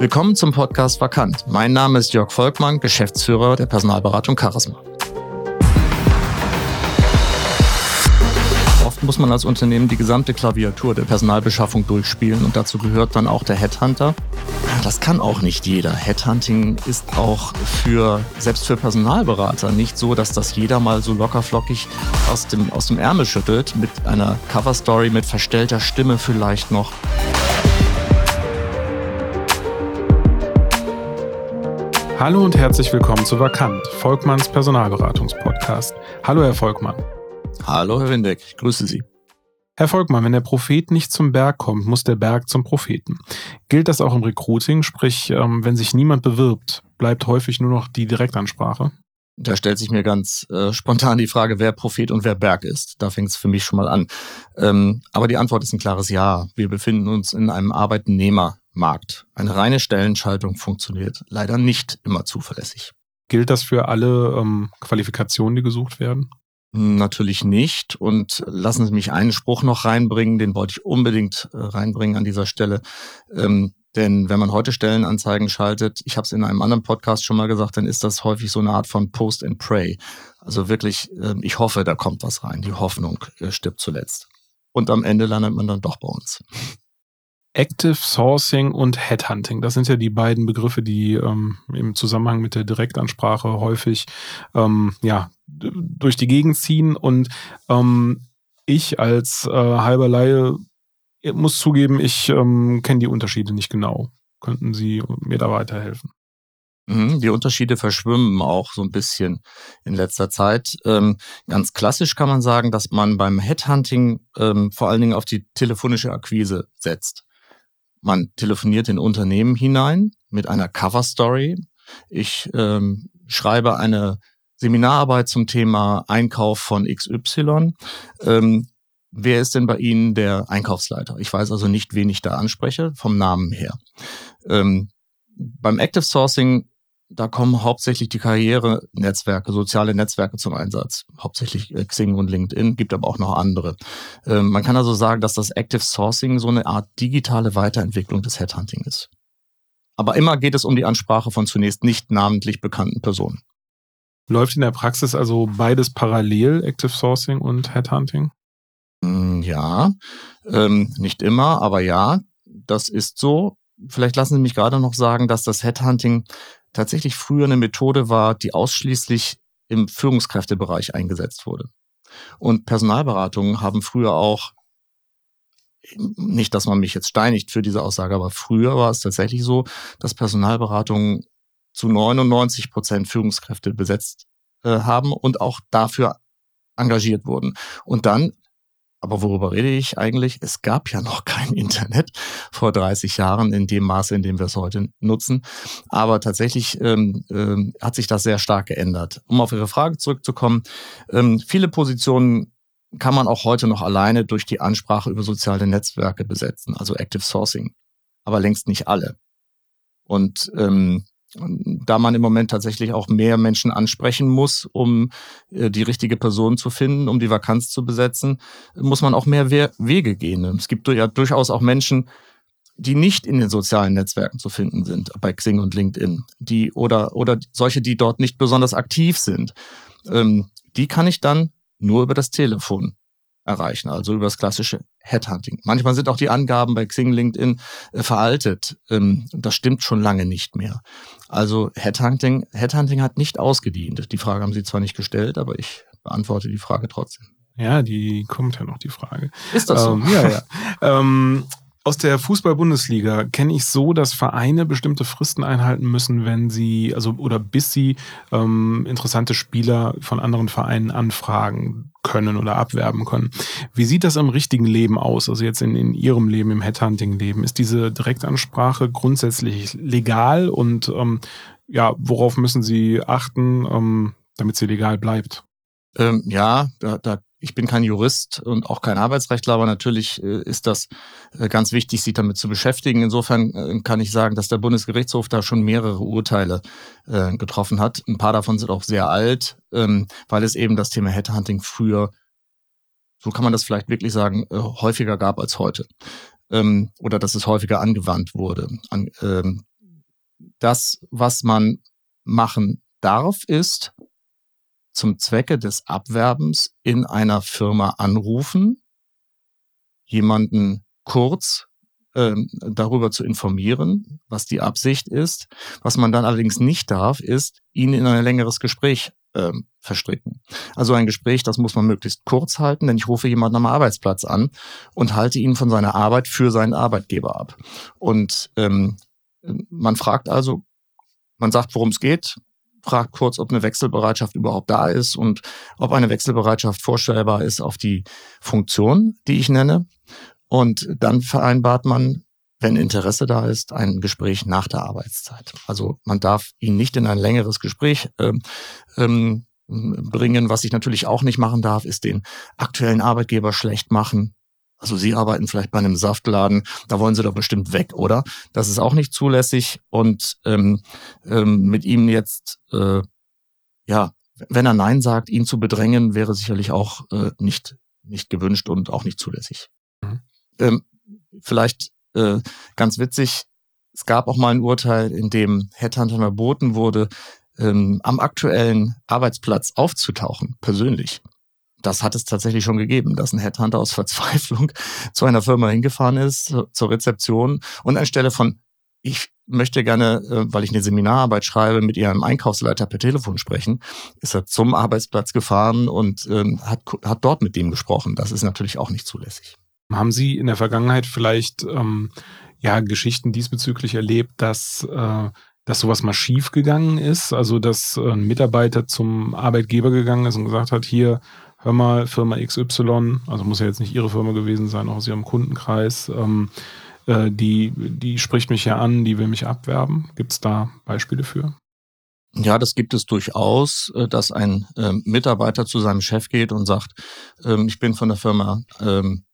Willkommen zum Podcast Vakant. Mein Name ist Jörg Volkmann, Geschäftsführer der Personalberatung Charisma. Oft muss man als Unternehmen die gesamte Klaviatur der Personalbeschaffung durchspielen und dazu gehört dann auch der Headhunter. Das kann auch nicht jeder. Headhunting ist auch für, selbst für Personalberater nicht so, dass das jeder mal so lockerflockig aus dem, aus dem Ärmel schüttelt, mit einer Coverstory, mit verstellter Stimme vielleicht noch. Hallo und herzlich willkommen zu Vakant, Volkmanns Personalberatungspodcast. Hallo, Herr Volkmann. Hallo, Herr Windeck, ich grüße Sie. Herr Volkmann, wenn der Prophet nicht zum Berg kommt, muss der Berg zum Propheten. Gilt das auch im Recruiting? Sprich, ähm, wenn sich niemand bewirbt, bleibt häufig nur noch die Direktansprache? Da stellt sich mir ganz äh, spontan die Frage, wer Prophet und wer Berg ist. Da fängt es für mich schon mal an. Ähm, aber die Antwort ist ein klares Ja. Wir befinden uns in einem Arbeitnehmer Markt. Eine reine Stellenschaltung funktioniert leider nicht immer zuverlässig. Gilt das für alle ähm, Qualifikationen, die gesucht werden? Natürlich nicht. Und lassen Sie mich einen Spruch noch reinbringen, den wollte ich unbedingt äh, reinbringen an dieser Stelle. Ähm, denn wenn man heute Stellenanzeigen schaltet, ich habe es in einem anderen Podcast schon mal gesagt, dann ist das häufig so eine Art von Post and Pray. Also wirklich, äh, ich hoffe, da kommt was rein. Die Hoffnung äh, stirbt zuletzt. Und am Ende landet man dann doch bei uns. Active Sourcing und Headhunting. Das sind ja die beiden Begriffe, die ähm, im Zusammenhang mit der Direktansprache häufig ähm, ja, durch die Gegend ziehen. Und ähm, ich als äh, halber Laie muss zugeben, ich ähm, kenne die Unterschiede nicht genau. Könnten Sie mir da weiterhelfen? Mhm, die Unterschiede verschwimmen auch so ein bisschen in letzter Zeit. Ähm, ganz klassisch kann man sagen, dass man beim Headhunting ähm, vor allen Dingen auf die telefonische Akquise setzt. Man telefoniert in Unternehmen hinein mit einer Cover Story. Ich ähm, schreibe eine Seminararbeit zum Thema Einkauf von XY. Ähm, wer ist denn bei Ihnen der Einkaufsleiter? Ich weiß also nicht, wen ich da anspreche, vom Namen her. Ähm, beim Active Sourcing da kommen hauptsächlich die Karrierenetzwerke, soziale Netzwerke zum Einsatz. Hauptsächlich äh, Xing und LinkedIn, gibt aber auch noch andere. Ähm, man kann also sagen, dass das Active Sourcing so eine Art digitale Weiterentwicklung des Headhunting ist. Aber immer geht es um die Ansprache von zunächst nicht namentlich bekannten Personen. Läuft in der Praxis also beides parallel, Active Sourcing und Headhunting? Mm, ja, ähm, nicht immer, aber ja, das ist so. Vielleicht lassen Sie mich gerade noch sagen, dass das Headhunting tatsächlich früher eine Methode war, die ausschließlich im Führungskräftebereich eingesetzt wurde. Und Personalberatungen haben früher auch, nicht, dass man mich jetzt steinigt für diese Aussage, aber früher war es tatsächlich so, dass Personalberatungen zu 99 Prozent Führungskräfte besetzt äh, haben und auch dafür engagiert wurden. Und dann aber worüber rede ich eigentlich? Es gab ja noch kein Internet vor 30 Jahren in dem Maße, in dem wir es heute nutzen. Aber tatsächlich ähm, ähm, hat sich das sehr stark geändert. Um auf Ihre Frage zurückzukommen, ähm, viele Positionen kann man auch heute noch alleine durch die Ansprache über soziale Netzwerke besetzen, also Active Sourcing. Aber längst nicht alle. Und ähm, da man im Moment tatsächlich auch mehr Menschen ansprechen muss, um äh, die richtige Person zu finden, um die Vakanz zu besetzen, muss man auch mehr Wege gehen. Es gibt ja durchaus auch Menschen, die nicht in den sozialen Netzwerken zu finden sind, bei Xing und LinkedIn, die oder oder solche, die dort nicht besonders aktiv sind. Ähm, die kann ich dann nur über das Telefon erreichen, also über das klassische Headhunting. Manchmal sind auch die Angaben bei Xing, LinkedIn äh, veraltet. Ähm, das stimmt schon lange nicht mehr. Also Headhunting, Headhunting hat nicht ausgedient. Die Frage haben Sie zwar nicht gestellt, aber ich beantworte die Frage trotzdem. Ja, die kommt ja noch, die Frage. Ist das so? Ähm, ja, ja. ähm, aus der Fußball-Bundesliga kenne ich so, dass Vereine bestimmte Fristen einhalten müssen, wenn sie, also oder bis sie ähm, interessante Spieler von anderen Vereinen anfragen können oder abwerben können. Wie sieht das im richtigen Leben aus? Also jetzt in, in Ihrem Leben, im Headhunting-Leben. Ist diese Direktansprache grundsätzlich legal und ähm, ja, worauf müssen Sie achten, ähm, damit sie legal bleibt? Ähm, ja, da, da ich bin kein Jurist und auch kein Arbeitsrechtler, aber natürlich äh, ist das äh, ganz wichtig, sich damit zu beschäftigen. Insofern äh, kann ich sagen, dass der Bundesgerichtshof da schon mehrere Urteile getroffen hat. Ein paar davon sind auch sehr alt, ähm, weil es eben das Thema Headhunting früher, so kann man das vielleicht wirklich sagen, häufiger gab als heute. Ähm, oder dass es häufiger angewandt wurde. Ähm, das, was man machen darf, ist zum Zwecke des Abwerbens in einer Firma anrufen, jemanden kurz äh, darüber zu informieren, was die Absicht ist. Was man dann allerdings nicht darf, ist, ihn in ein längeres Gespräch äh, verstricken. Also ein Gespräch, das muss man möglichst kurz halten, denn ich rufe jemanden am Arbeitsplatz an und halte ihn von seiner Arbeit für seinen Arbeitgeber ab. Und ähm, man fragt also, man sagt, worum es geht, fragt kurz, ob eine Wechselbereitschaft überhaupt da ist und ob eine Wechselbereitschaft vorstellbar ist auf die Funktion, die ich nenne. Und dann vereinbart man, wenn Interesse da ist, ein Gespräch nach der Arbeitszeit. Also man darf ihn nicht in ein längeres Gespräch ähm, ähm, bringen. Was ich natürlich auch nicht machen darf, ist den aktuellen Arbeitgeber schlecht machen. Also Sie arbeiten vielleicht bei einem Saftladen, da wollen Sie doch bestimmt weg, oder? Das ist auch nicht zulässig. Und ähm, ähm, mit ihm jetzt, äh, ja, wenn er Nein sagt, ihn zu bedrängen, wäre sicherlich auch äh, nicht, nicht gewünscht und auch nicht zulässig. Mhm. Ähm, vielleicht äh, ganz witzig, es gab auch mal ein Urteil, in dem Headhunter verboten wurde, ähm, am aktuellen Arbeitsplatz aufzutauchen, persönlich das hat es tatsächlich schon gegeben, dass ein Headhunter aus Verzweiflung zu einer Firma hingefahren ist, zur Rezeption und anstelle von, ich möchte gerne, äh, weil ich eine Seminararbeit schreibe, mit ihrem Einkaufsleiter per Telefon sprechen, ist er zum Arbeitsplatz gefahren und ähm, hat, hat dort mit dem gesprochen. Das ist natürlich auch nicht zulässig. Haben Sie in der Vergangenheit vielleicht ähm, ja Geschichten diesbezüglich erlebt, dass äh, dass sowas mal schief gegangen ist, also dass ein Mitarbeiter zum Arbeitgeber gegangen ist und gesagt hat, hier, hör mal, Firma XY, also muss ja jetzt nicht Ihre Firma gewesen sein, auch aus Ihrem Kundenkreis, ähm, äh, die, die spricht mich ja an, die will mich abwerben. Gibt es da Beispiele für? Ja, das gibt es durchaus, äh, dass ein ähm, Mitarbeiter zu seinem Chef geht und sagt, ähm, ich bin von der Firma ähm,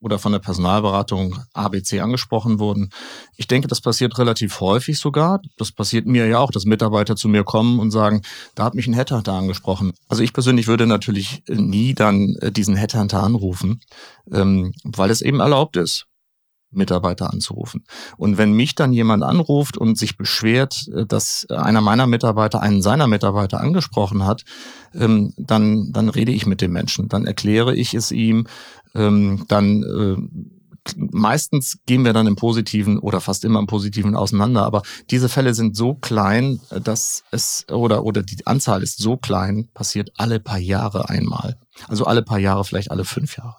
oder von der Personalberatung ABC angesprochen wurden. Ich denke, das passiert relativ häufig sogar. Das passiert mir ja auch, dass Mitarbeiter zu mir kommen und sagen, da hat mich ein Headhunter angesprochen. Also ich persönlich würde natürlich nie dann äh, diesen Headhunter anrufen, ähm, weil es eben erlaubt ist. Mitarbeiter anzurufen. Und wenn mich dann jemand anruft und sich beschwert, äh, dass einer meiner Mitarbeiter einen seiner Mitarbeiter angesprochen hat, ähm, dann, dann rede ich mit dem Menschen, dann erkläre ich es ihm, ähm, dann äh, meistens gehen wir dann im Positiven oder fast immer im Positiven auseinander. Aber diese Fälle sind so klein, dass es oder oder die Anzahl ist so klein, passiert alle paar Jahre einmal. Also alle paar Jahre, vielleicht alle fünf Jahre.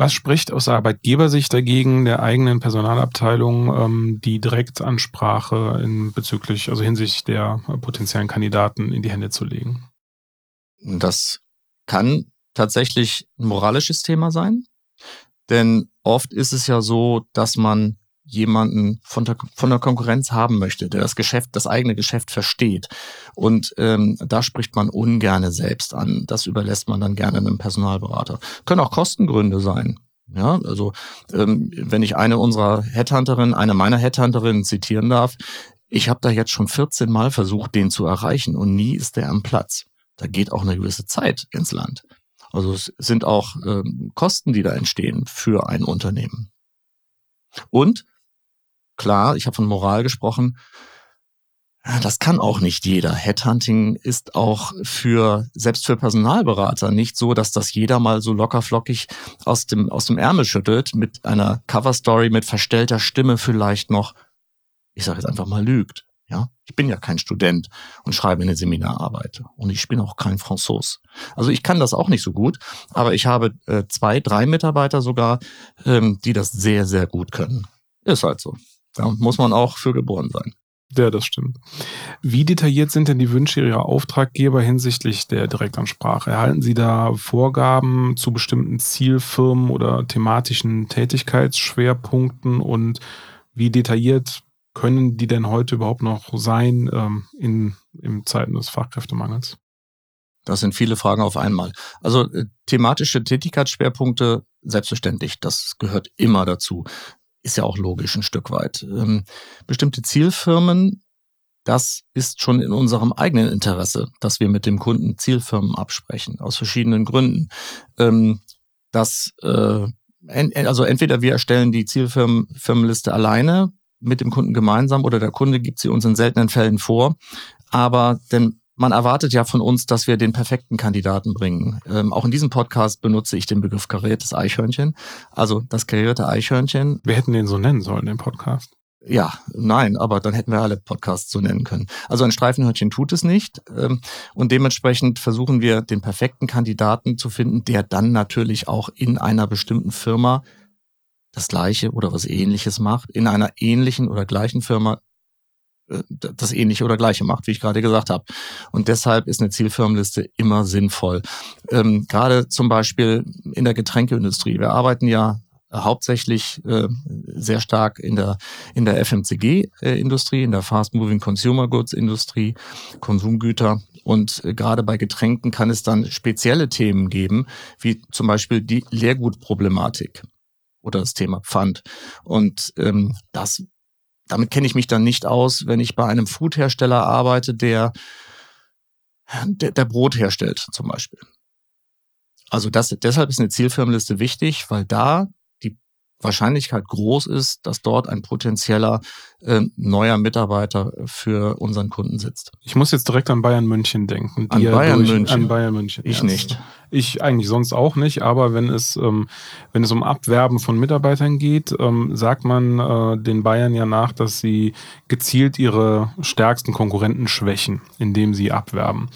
Was spricht aus Arbeitgebersicht dagegen, der eigenen Personalabteilung ähm, die Direktansprache in bezüglich, also hinsichtlich der potenziellen Kandidaten in die Hände zu legen? Das kann tatsächlich ein moralisches Thema sein. Denn oft ist es ja so, dass man jemanden von der, von der Konkurrenz haben möchte, der das Geschäft, das eigene Geschäft versteht. Und ähm, da spricht man ungerne selbst an. Das überlässt man dann gerne einem Personalberater. Können auch Kostengründe sein. Ja, also ähm, wenn ich eine unserer Headhunterinnen, eine meiner Headhunterinnen zitieren darf, ich habe da jetzt schon 14 Mal versucht, den zu erreichen und nie ist der am Platz. Da geht auch eine gewisse Zeit ins Land. Also es sind auch ähm, Kosten, die da entstehen für ein Unternehmen. Und klar, ich habe von Moral gesprochen, das kann auch nicht jeder. Headhunting ist auch für, selbst für Personalberater nicht so, dass das jeder mal so lockerflockig aus dem, aus dem Ärmel schüttelt, mit einer Coverstory, mit verstellter Stimme vielleicht noch, ich sage jetzt einfach mal lügt. Ja, ich bin ja kein Student und schreibe eine Seminararbeit und ich bin auch kein Franzos. Also ich kann das auch nicht so gut, aber ich habe äh, zwei, drei Mitarbeiter sogar, ähm, die das sehr, sehr gut können. Ist halt so. Da muss man auch für geboren sein. Ja, das stimmt. Wie detailliert sind denn die Wünsche Ihrer Auftraggeber hinsichtlich der Direktansprache? Erhalten Sie da Vorgaben zu bestimmten Zielfirmen oder thematischen Tätigkeitsschwerpunkten und wie detailliert können die denn heute überhaupt noch sein ähm, in, in Zeiten des Fachkräftemangels? Das sind viele Fragen auf einmal. Also äh, thematische Tätigkeitsschwerpunkte, selbstverständlich, das gehört immer dazu. Ist ja auch logisch ein Stück weit. Ähm, bestimmte Zielfirmen, das ist schon in unserem eigenen Interesse, dass wir mit dem Kunden Zielfirmen absprechen, aus verschiedenen Gründen. Ähm, das, äh, also entweder wir erstellen die Zielfirmenliste alleine mit dem Kunden gemeinsam oder der Kunde gibt sie uns in seltenen Fällen vor. Aber denn man erwartet ja von uns, dass wir den perfekten Kandidaten bringen. Ähm, auch in diesem Podcast benutze ich den Begriff kariertes Eichhörnchen. Also das karierte Eichhörnchen. Wir hätten den so nennen sollen, den Podcast. Ja, nein, aber dann hätten wir alle Podcasts so nennen können. Also ein Streifenhörnchen tut es nicht. Ähm, und dementsprechend versuchen wir, den perfekten Kandidaten zu finden, der dann natürlich auch in einer bestimmten Firma das Gleiche oder was Ähnliches macht, in einer ähnlichen oder gleichen Firma das Ähnliche oder Gleiche macht, wie ich gerade gesagt habe. Und deshalb ist eine Zielfirmenliste immer sinnvoll. Ähm, gerade zum Beispiel in der Getränkeindustrie. Wir arbeiten ja hauptsächlich äh, sehr stark in der in der FMCG-Industrie, in der Fast Moving Consumer Goods Industrie, Konsumgüter. Und äh, gerade bei Getränken kann es dann spezielle Themen geben, wie zum Beispiel die Leergutproblematik oder das Thema Pfand. Und ähm, das, damit kenne ich mich dann nicht aus, wenn ich bei einem Foodhersteller arbeite, der, der, der Brot herstellt zum Beispiel. Also das, deshalb ist eine Zielfirmenliste wichtig, weil da Wahrscheinlichkeit groß ist, dass dort ein potenzieller äh, neuer Mitarbeiter für unseren Kunden sitzt. Ich muss jetzt direkt an Bayern München denken. An Bayern durch, München? An Bayern München. Ich ja, nicht. Ich eigentlich sonst auch nicht, aber wenn es, ähm, wenn es um Abwerben von Mitarbeitern geht, ähm, sagt man äh, den Bayern ja nach, dass sie gezielt ihre stärksten Konkurrenten schwächen, indem sie abwerben.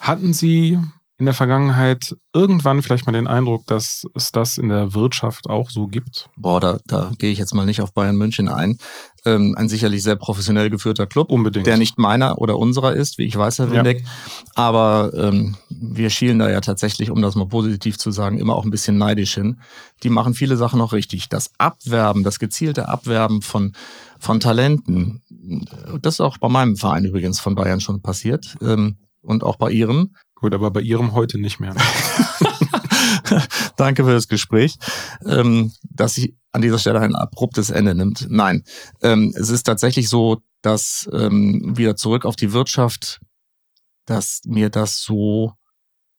Hatten Sie in der Vergangenheit irgendwann vielleicht mal den Eindruck, dass es das in der Wirtschaft auch so gibt? Boah, da, da gehe ich jetzt mal nicht auf Bayern München ein. Ähm, ein sicherlich sehr professionell geführter Club, Unbedingt. der nicht meiner oder unserer ist, wie ich weiß, Herr Windeck. Ja. Aber ähm, wir schielen da ja tatsächlich, um das mal positiv zu sagen, immer auch ein bisschen neidisch hin. Die machen viele Sachen noch richtig. Das Abwerben, das gezielte Abwerben von, von Talenten, das ist auch bei meinem Verein übrigens von Bayern schon passiert. Ähm, und auch bei Ihrem. Gut, aber bei Ihrem heute nicht mehr. Danke für das Gespräch, ähm, dass sie an dieser Stelle ein abruptes Ende nimmt. Nein, ähm, es ist tatsächlich so, dass ähm, wieder zurück auf die Wirtschaft, dass mir das so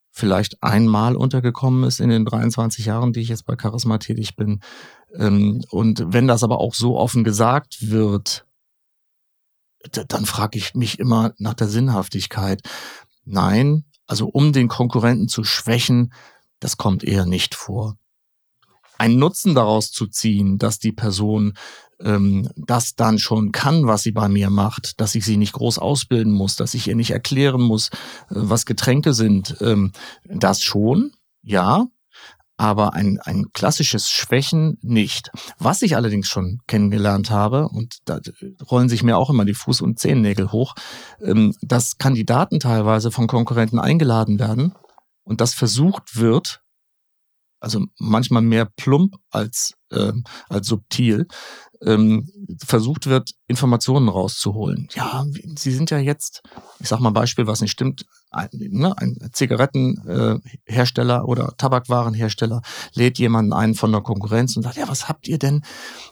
vielleicht einmal untergekommen ist in den 23 Jahren, die ich jetzt bei Charisma tätig bin. Ähm, und wenn das aber auch so offen gesagt wird, dann frage ich mich immer nach der Sinnhaftigkeit. Nein, also um den Konkurrenten zu schwächen, das kommt eher nicht vor. Ein Nutzen daraus zu ziehen, dass die Person ähm, das dann schon kann, was sie bei mir macht, dass ich sie nicht groß ausbilden muss, dass ich ihr nicht erklären muss, äh, was Getränke sind, ähm, das schon, ja, aber ein, ein klassisches Schwächen nicht. Was ich allerdings schon kennengelernt habe, und da rollen sich mir auch immer die Fuß- und Zehennägel hoch, ähm, dass Kandidaten teilweise von Konkurrenten eingeladen werden und das versucht wird, also manchmal mehr plump als, äh, als subtil, ähm, versucht wird, Informationen rauszuholen. Ja, Sie sind ja jetzt, ich sag mal ein Beispiel, was nicht stimmt, ein, ne, ein Zigarettenhersteller äh, oder Tabakwarenhersteller lädt jemanden ein von der Konkurrenz und sagt, ja, was habt ihr denn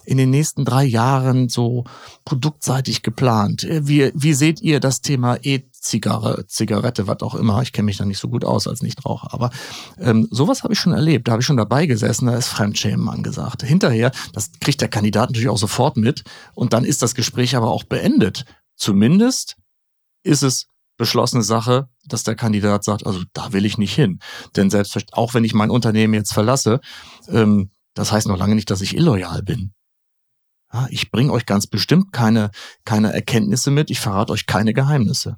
in den nächsten drei Jahren so produktseitig geplant? Äh, wie, wie seht ihr das Thema e Zigarre, Zigarette, was auch immer. Ich kenne mich da nicht so gut aus als Nichtraucher. Aber ähm, sowas habe ich schon erlebt. Da habe ich schon dabei gesessen, da ist Fremdschämen angesagt. Hinterher, das kriegt der Kandidat natürlich auch sofort mit. Und dann ist das Gespräch aber auch beendet. Zumindest ist es beschlossene Sache, dass der Kandidat sagt, also da will ich nicht hin. Denn selbst auch wenn ich mein Unternehmen jetzt verlasse, ähm, das heißt noch lange nicht, dass ich illoyal bin. Ich bringe euch ganz bestimmt keine, keine Erkenntnisse mit, ich verrate euch keine Geheimnisse.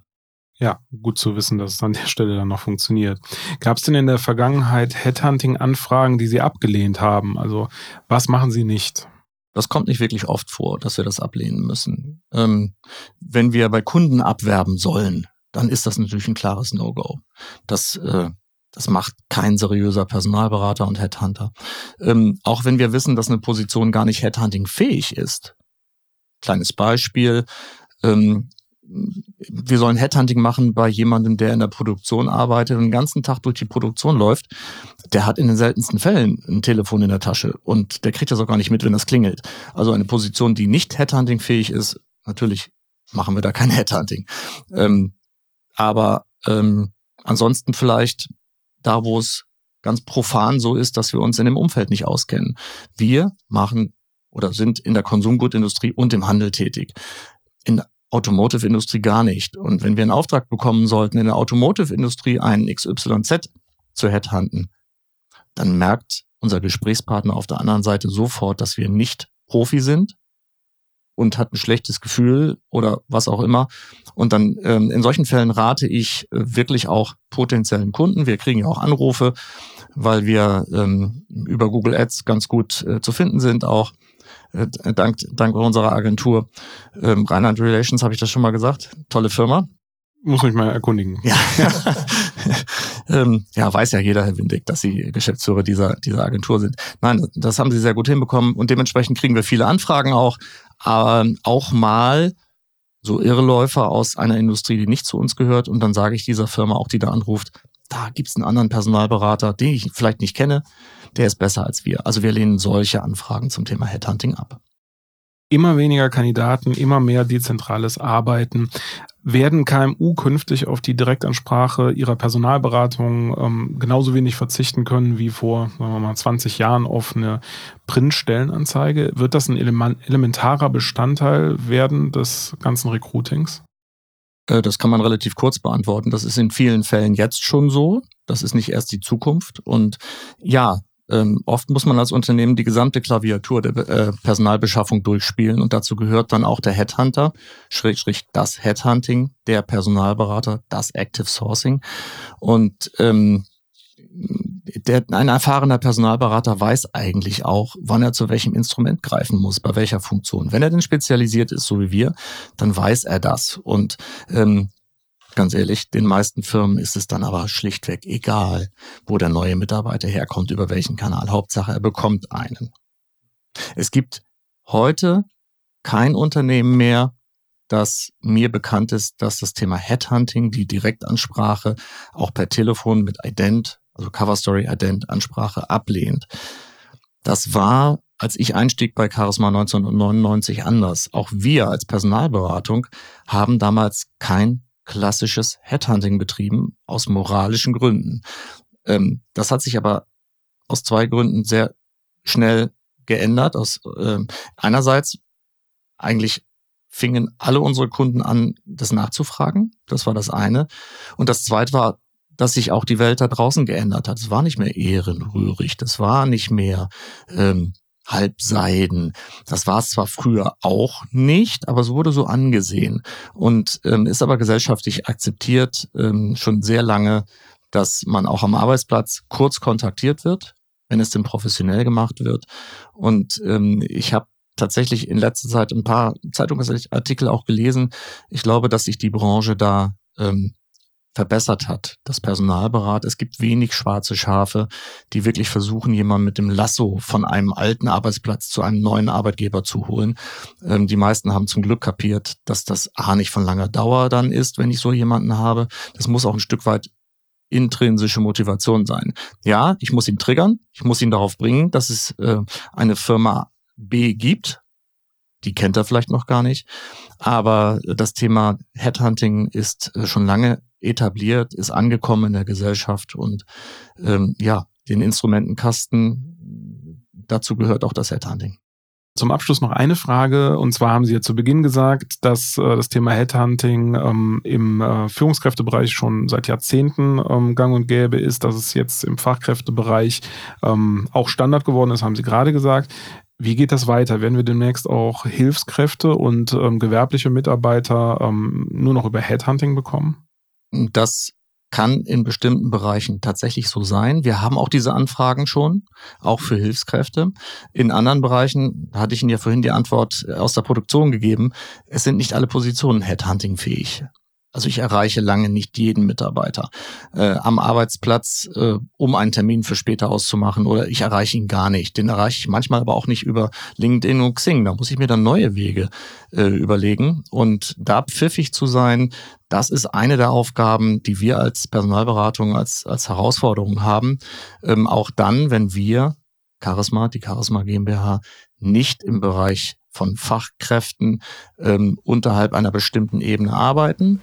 Ja, gut zu wissen, dass es an der Stelle dann noch funktioniert. Gab es denn in der Vergangenheit Headhunting-Anfragen, die Sie abgelehnt haben? Also was machen Sie nicht? Das kommt nicht wirklich oft vor, dass wir das ablehnen müssen. Ähm, wenn wir bei Kunden abwerben sollen, dann ist das natürlich ein klares No-Go. Das, äh, das macht kein seriöser Personalberater und Headhunter. Ähm, auch wenn wir wissen, dass eine Position gar nicht Headhunting-fähig ist. Kleines Beispiel. Ähm, wir sollen Headhunting machen bei jemandem, der in der Produktion arbeitet und den ganzen Tag durch die Produktion läuft, der hat in den seltensten Fällen ein Telefon in der Tasche und der kriegt das auch gar nicht mit, wenn das klingelt. Also eine Position, die nicht Headhunting-fähig ist, natürlich machen wir da kein Headhunting. Ähm, aber ähm, ansonsten vielleicht da, wo es ganz profan so ist, dass wir uns in dem Umfeld nicht auskennen. Wir machen oder sind in der Konsumgutindustrie und im Handel tätig. In Automotive-Industrie gar nicht. Und wenn wir einen Auftrag bekommen sollten, in der Automotive-Industrie einen XYZ zu headhunten, dann merkt unser Gesprächspartner auf der anderen Seite sofort, dass wir nicht Profi sind und hat ein schlechtes Gefühl oder was auch immer. Und dann ähm, in solchen Fällen rate ich äh, wirklich auch potenziellen Kunden. Wir kriegen ja auch Anrufe, weil wir ähm, über Google Ads ganz gut äh, zu finden sind, auch dank, dank unserer Agentur. Ähm, Rheinland Relations habe ich das schon mal gesagt. Tolle Firma. Muss mich mal erkundigen. Ja. ähm, ja, weiß ja jeder, Herr Windig, dass Sie Geschäftsführer dieser, dieser Agentur sind. Nein, das haben Sie sehr gut hinbekommen und dementsprechend kriegen wir viele Anfragen auch, aber auch mal so Irrläufer aus einer Industrie, die nicht zu uns gehört und dann sage ich dieser Firma auch, die da anruft, da gibt's einen anderen Personalberater, den ich vielleicht nicht kenne, der ist besser als wir. Also wir lehnen solche Anfragen zum Thema Headhunting ab immer weniger Kandidaten, immer mehr dezentrales Arbeiten. Werden KMU künftig auf die Direktansprache ihrer Personalberatung ähm, genauso wenig verzichten können wie vor, sagen wir mal, 20 Jahren auf eine Printstellenanzeige? Wird das ein elementarer Bestandteil werden des ganzen Recruitings? Äh, das kann man relativ kurz beantworten. Das ist in vielen Fällen jetzt schon so. Das ist nicht erst die Zukunft. Und ja, ähm, oft muss man als Unternehmen die gesamte Klaviatur der äh, Personalbeschaffung durchspielen und dazu gehört dann auch der Headhunter, schrägstrich das Headhunting, der Personalberater, das Active Sourcing. Und ähm, der, ein erfahrener Personalberater weiß eigentlich auch, wann er zu welchem Instrument greifen muss, bei welcher Funktion. Wenn er denn spezialisiert ist, so wie wir, dann weiß er das. Und ähm, Ganz ehrlich, den meisten Firmen ist es dann aber schlichtweg egal, wo der neue Mitarbeiter herkommt, über welchen Kanal. Hauptsache, er bekommt einen. Es gibt heute kein Unternehmen mehr, das mir bekannt ist, dass das Thema Headhunting, die Direktansprache, auch per Telefon mit Ident, also Cover Story Ident Ansprache ablehnt. Das war, als ich einstieg bei Charisma 1999 anders. Auch wir als Personalberatung haben damals kein klassisches Headhunting betrieben, aus moralischen Gründen. Ähm, das hat sich aber aus zwei Gründen sehr schnell geändert. Aus, äh, einerseits eigentlich fingen alle unsere Kunden an, das nachzufragen. Das war das eine. Und das zweite war, dass sich auch die Welt da draußen geändert hat. Es war nicht mehr ehrenrührig. Das war nicht mehr ähm, Halbseiden. Das war es zwar früher auch nicht, aber es wurde so angesehen und ähm, ist aber gesellschaftlich akzeptiert ähm, schon sehr lange, dass man auch am Arbeitsplatz kurz kontaktiert wird, wenn es denn professionell gemacht wird. Und ähm, ich habe tatsächlich in letzter Zeit ein paar Zeitungsartikel auch gelesen. Ich glaube, dass sich die Branche da ähm, verbessert hat, das Personalberat. Es gibt wenig schwarze Schafe, die wirklich versuchen, jemanden mit dem Lasso von einem alten Arbeitsplatz zu einem neuen Arbeitgeber zu holen. Ähm, die meisten haben zum Glück kapiert, dass das A nicht von langer Dauer dann ist, wenn ich so jemanden habe. Das muss auch ein Stück weit intrinsische Motivation sein. Ja, ich muss ihn triggern, ich muss ihn darauf bringen, dass es äh, eine Firma B gibt, die kennt er vielleicht noch gar nicht. Aber das Thema Headhunting ist äh, schon lange etabliert, ist angekommen in der Gesellschaft und ähm, ja, den Instrumentenkasten, dazu gehört auch das Headhunting. Zum Abschluss noch eine Frage. Und zwar haben Sie ja zu Beginn gesagt, dass äh, das Thema Headhunting ähm, im äh, Führungskräftebereich schon seit Jahrzehnten ähm, gang und gäbe ist, dass es jetzt im Fachkräftebereich ähm, auch Standard geworden ist, haben Sie gerade gesagt. Wie geht das weiter? Werden wir demnächst auch Hilfskräfte und ähm, gewerbliche Mitarbeiter ähm, nur noch über Headhunting bekommen? Das kann in bestimmten Bereichen tatsächlich so sein. Wir haben auch diese Anfragen schon, auch für Hilfskräfte. In anderen Bereichen hatte ich Ihnen ja vorhin die Antwort aus der Produktion gegeben. Es sind nicht alle Positionen Headhunting-fähig. Also ich erreiche lange nicht jeden Mitarbeiter äh, am Arbeitsplatz, äh, um einen Termin für später auszumachen oder ich erreiche ihn gar nicht. Den erreiche ich manchmal aber auch nicht über LinkedIn und Xing. Da muss ich mir dann neue Wege äh, überlegen. Und da pfiffig zu sein, das ist eine der Aufgaben, die wir als Personalberatung als, als Herausforderung haben. Ähm, auch dann, wenn wir Charisma, die Charisma GmbH, nicht im Bereich von Fachkräften ähm, unterhalb einer bestimmten Ebene arbeiten,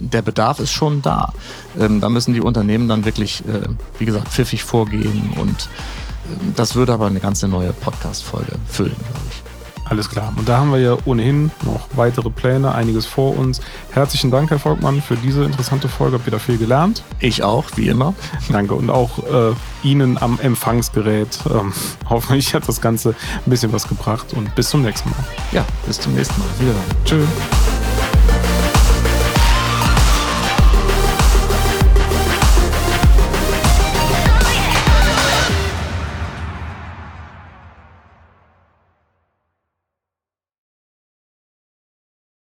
der Bedarf ist schon da. Ähm, da müssen die Unternehmen dann wirklich, äh, wie gesagt, pfiffig vorgehen und Das würde aber eine ganze neue Podcast-Folge füllen, glaube ich. Alles klar. Und da haben wir ja ohnehin noch weitere Pläne, einiges vor uns. Herzlichen Dank, Herr Volkmann, für diese interessante Folge. Habt wieder viel gelernt. Ich auch, wie immer. Danke. Und auch äh, Ihnen am Empfangsgerät. Ähm, hoffentlich hat das Ganze ein bisschen was gebracht. Und bis zum nächsten Mal. Ja, bis zum nächsten Mal. Wiedersehen. Tschüss.